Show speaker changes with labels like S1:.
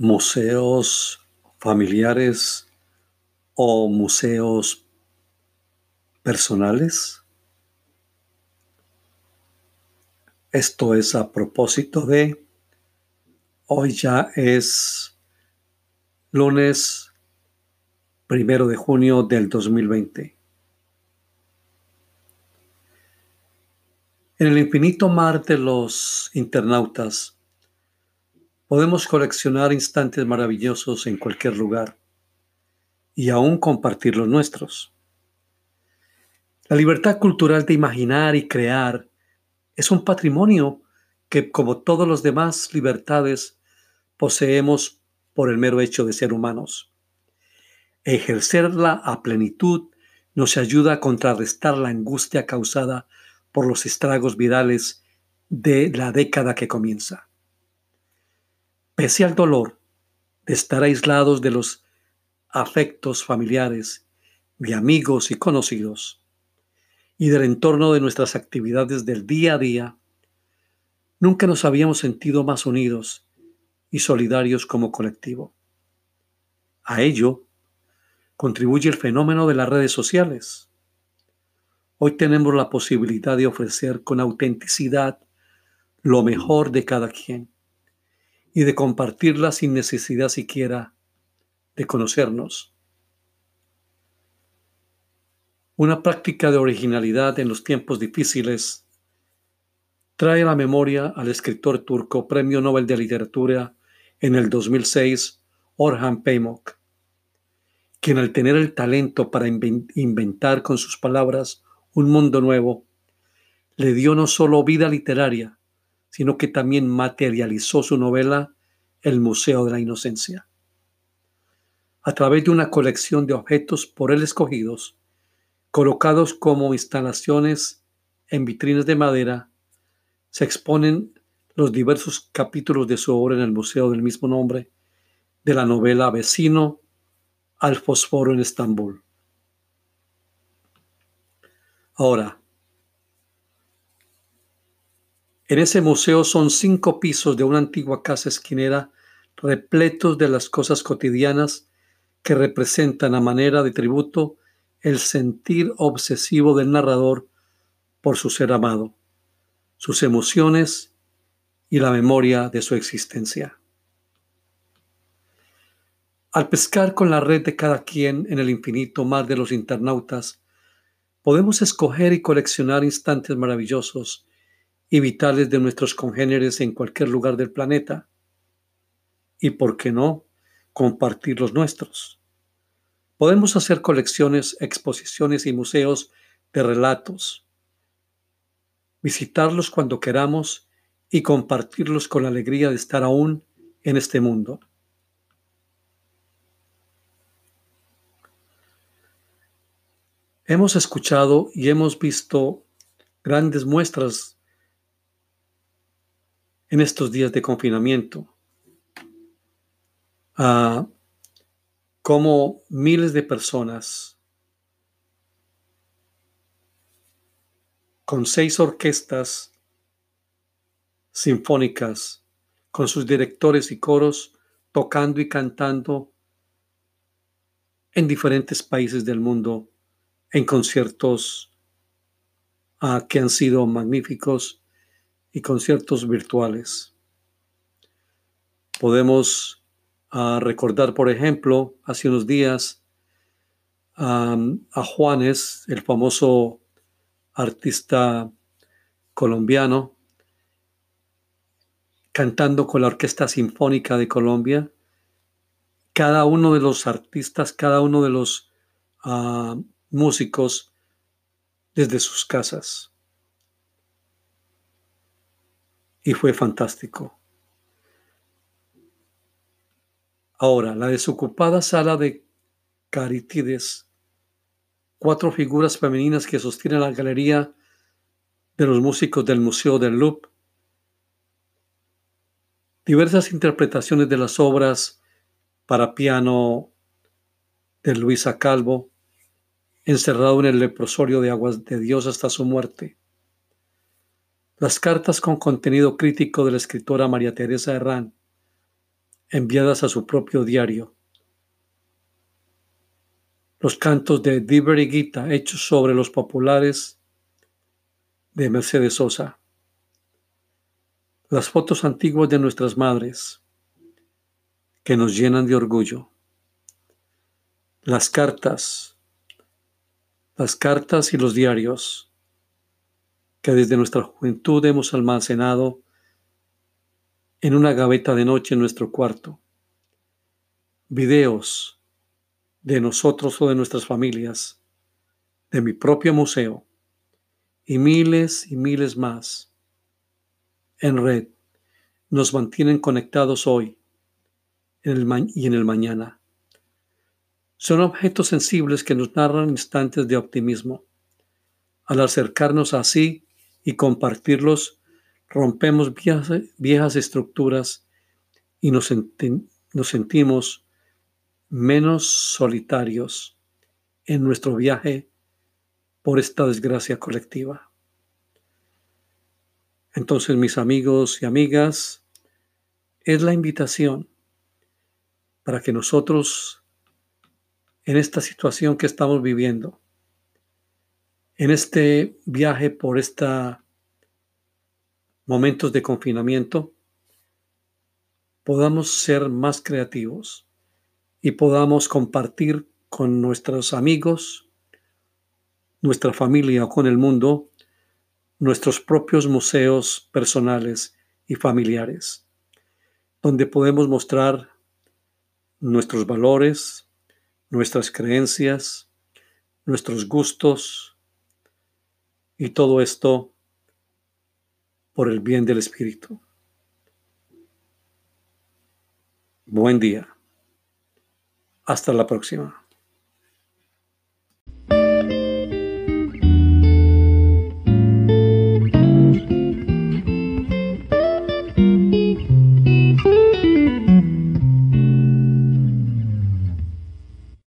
S1: museos familiares o museos personales. Esto es a propósito de hoy ya es lunes primero de junio del 2020. En el infinito mar de los internautas podemos coleccionar instantes maravillosos en cualquier lugar y aún compartir los nuestros. La libertad cultural de imaginar y crear es un patrimonio que, como todos los demás libertades, poseemos por el mero hecho de ser humanos. Ejercerla a plenitud nos ayuda a contrarrestar la angustia causada por los estragos virales de la década que comienza. Pese al dolor de estar aislados de los afectos familiares, de amigos y conocidos, y del entorno de nuestras actividades del día a día, nunca nos habíamos sentido más unidos y solidarios como colectivo. A ello contribuye el fenómeno de las redes sociales. Hoy tenemos la posibilidad de ofrecer con autenticidad lo mejor de cada quien y de compartirla sin necesidad siquiera de conocernos. Una práctica de originalidad en los tiempos difíciles trae a la memoria al escritor turco Premio Nobel de Literatura en el 2006, Orhan Pamuk, quien al tener el talento para inventar con sus palabras un mundo nuevo, le dio no solo vida literaria, sino que también materializó su novela El Museo de la Inocencia. A través de una colección de objetos por él escogidos, Colocados como instalaciones en vitrinas de madera, se exponen los diversos capítulos de su obra en el museo del mismo nombre de la novela Vecino al Fosforo en Estambul. Ahora, en ese museo son cinco pisos de una antigua casa esquinera repletos de las cosas cotidianas que representan a manera de tributo el sentir obsesivo del narrador por su ser amado, sus emociones y la memoria de su existencia. Al pescar con la red de cada quien en el infinito mar de los internautas, podemos escoger y coleccionar instantes maravillosos y vitales de nuestros congéneres en cualquier lugar del planeta. Y, por qué no, compartir los nuestros. Podemos hacer colecciones, exposiciones y museos de relatos, visitarlos cuando queramos y compartirlos con la alegría de estar aún en este mundo. Hemos escuchado y hemos visto grandes muestras en estos días de confinamiento. Ah, como miles de personas con seis orquestas sinfónicas, con sus directores y coros tocando y cantando en diferentes países del mundo, en conciertos ah, que han sido magníficos y conciertos virtuales. Podemos a recordar, por ejemplo, hace unos días a Juanes, el famoso artista colombiano, cantando con la Orquesta Sinfónica de Colombia. Cada uno de los artistas, cada uno de los ah, músicos desde sus casas. Y fue fantástico. Ahora, la desocupada sala de Caritides, cuatro figuras femeninas que sostienen la galería de los músicos del Museo del Louvre, diversas interpretaciones de las obras para piano de Luisa Calvo, encerrado en el leprosorio de aguas de Dios hasta su muerte. Las cartas con contenido crítico de la escritora María Teresa Herrán, enviadas a su propio diario. Los cantos de Diver y Gita hechos sobre los populares de Mercedes Sosa. Las fotos antiguas de nuestras madres que nos llenan de orgullo. Las cartas, las cartas y los diarios que desde nuestra juventud hemos almacenado en una gaveta de noche en nuestro cuarto. Videos de nosotros o de nuestras familias, de mi propio museo y miles y miles más en red nos mantienen conectados hoy y en el mañana. Son objetos sensibles que nos narran instantes de optimismo. Al acercarnos así y compartirlos, rompemos viejas, estructuras y nos, nos sentimos menos solitarios en nuestro viaje por esta desgracia colectiva. Entonces, mis amigos y amigas, es la invitación para que nosotros, en esta situación que estamos viviendo, en este viaje por estos momentos de confinamiento, podamos ser más creativos y podamos compartir con nuestros amigos, nuestra familia o con el mundo nuestros propios museos personales y familiares, donde podemos mostrar nuestros valores, nuestras creencias, nuestros gustos y todo esto por el bien del Espíritu. Buen día. Hasta la próxima.